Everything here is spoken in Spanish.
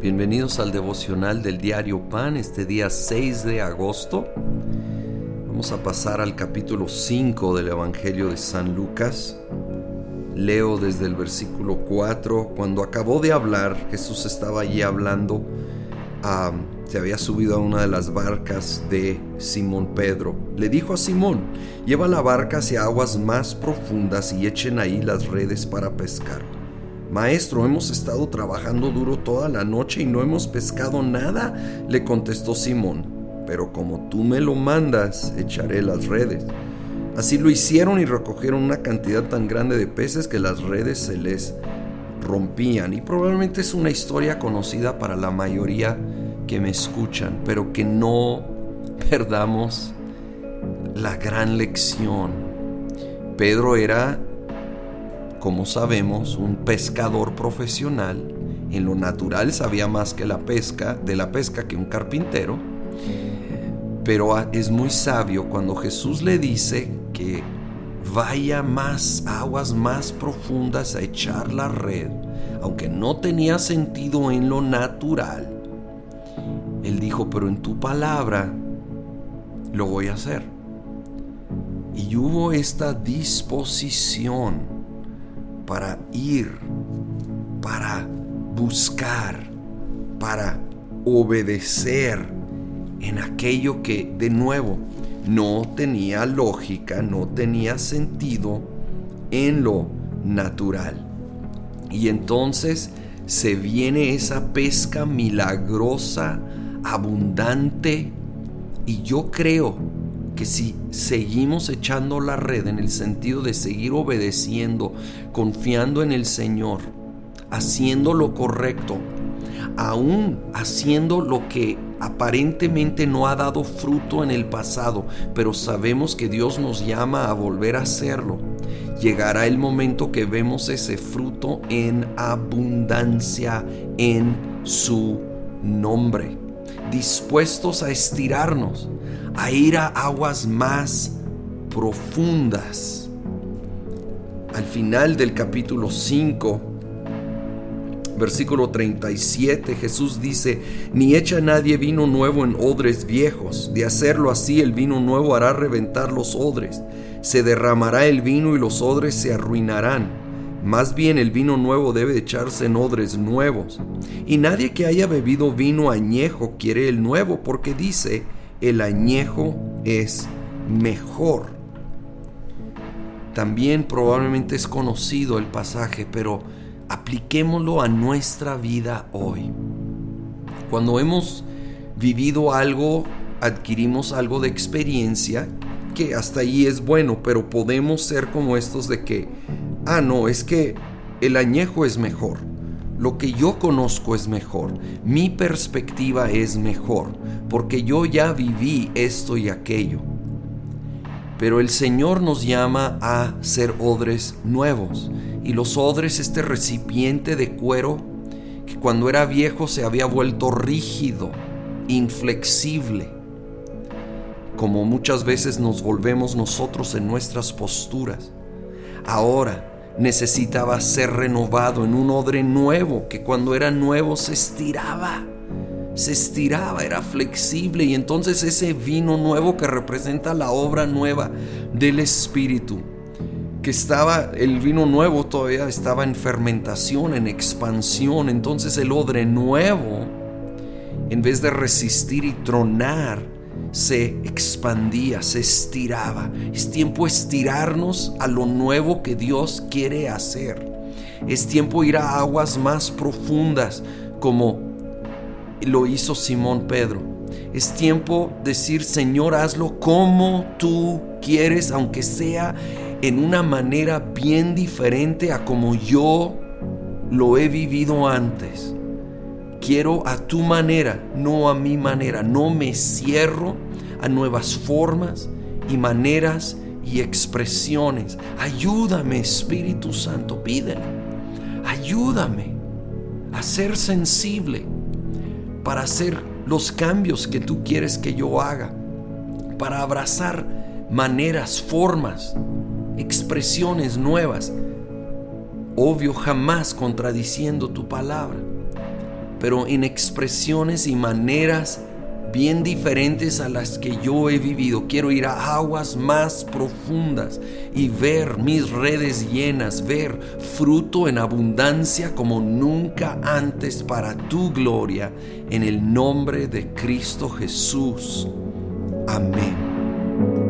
Bienvenidos al devocional del diario Pan, este día 6 de agosto. Vamos a pasar al capítulo 5 del Evangelio de San Lucas. Leo desde el versículo 4. Cuando acabó de hablar, Jesús estaba allí hablando. se había subido a una de las barcas de Simón Pedro. Le dijo a Simón, lleva la barca hacia aguas más profundas y echen ahí las redes para pescar. Maestro, hemos estado trabajando duro toda la noche y no hemos pescado nada, le contestó Simón. Pero como tú me lo mandas, echaré las redes. Así lo hicieron y recogieron una cantidad tan grande de peces que las redes se les rompían. Y probablemente es una historia conocida para la mayoría que me escuchan, pero que no perdamos la gran lección. Pedro era como sabemos, un pescador profesional en lo natural sabía más que la pesca, de la pesca que un carpintero, pero es muy sabio cuando Jesús le dice que vaya más aguas más profundas a echar la red, aunque no tenía sentido en lo natural. Él dijo, pero en tu palabra lo voy a hacer. Y hubo esta disposición para ir, para buscar, para obedecer en aquello que de nuevo no tenía lógica, no tenía sentido en lo natural. Y entonces se viene esa pesca milagrosa, abundante, y yo creo que si seguimos echando la red en el sentido de seguir obedeciendo, confiando en el Señor, haciendo lo correcto, aún haciendo lo que aparentemente no ha dado fruto en el pasado, pero sabemos que Dios nos llama a volver a hacerlo. Llegará el momento que vemos ese fruto en abundancia en su nombre, dispuestos a estirarnos, a ir a aguas más profundas. Al final del capítulo 5, versículo 37, Jesús dice, ni echa nadie vino nuevo en odres viejos, de hacerlo así el vino nuevo hará reventar los odres, se derramará el vino y los odres se arruinarán. Más bien el vino nuevo debe echarse en odres nuevos. Y nadie que haya bebido vino añejo quiere el nuevo, porque dice, el añejo es mejor. También probablemente es conocido el pasaje, pero apliquémoslo a nuestra vida hoy. Cuando hemos vivido algo, adquirimos algo de experiencia, que hasta ahí es bueno, pero podemos ser como estos de que, ah, no, es que el añejo es mejor. Lo que yo conozco es mejor, mi perspectiva es mejor, porque yo ya viví esto y aquello. Pero el Señor nos llama a ser odres nuevos. Y los odres, este recipiente de cuero, que cuando era viejo se había vuelto rígido, inflexible, como muchas veces nos volvemos nosotros en nuestras posturas. Ahora, necesitaba ser renovado en un odre nuevo que cuando era nuevo se estiraba, se estiraba, era flexible y entonces ese vino nuevo que representa la obra nueva del Espíritu, que estaba, el vino nuevo todavía estaba en fermentación, en expansión, entonces el odre nuevo, en vez de resistir y tronar, se expandía, se estiraba. Es tiempo estirarnos a lo nuevo que Dios quiere hacer. Es tiempo ir a aguas más profundas como lo hizo Simón Pedro. Es tiempo decir, Señor, hazlo como tú quieres, aunque sea en una manera bien diferente a como yo lo he vivido antes. Quiero a tu manera, no a mi manera. No me cierro a nuevas formas y maneras y expresiones. Ayúdame, Espíritu Santo, pídele. Ayúdame a ser sensible para hacer los cambios que tú quieres que yo haga, para abrazar maneras, formas, expresiones nuevas. Obvio, jamás contradiciendo tu palabra pero en expresiones y maneras bien diferentes a las que yo he vivido. Quiero ir a aguas más profundas y ver mis redes llenas, ver fruto en abundancia como nunca antes para tu gloria, en el nombre de Cristo Jesús. Amén.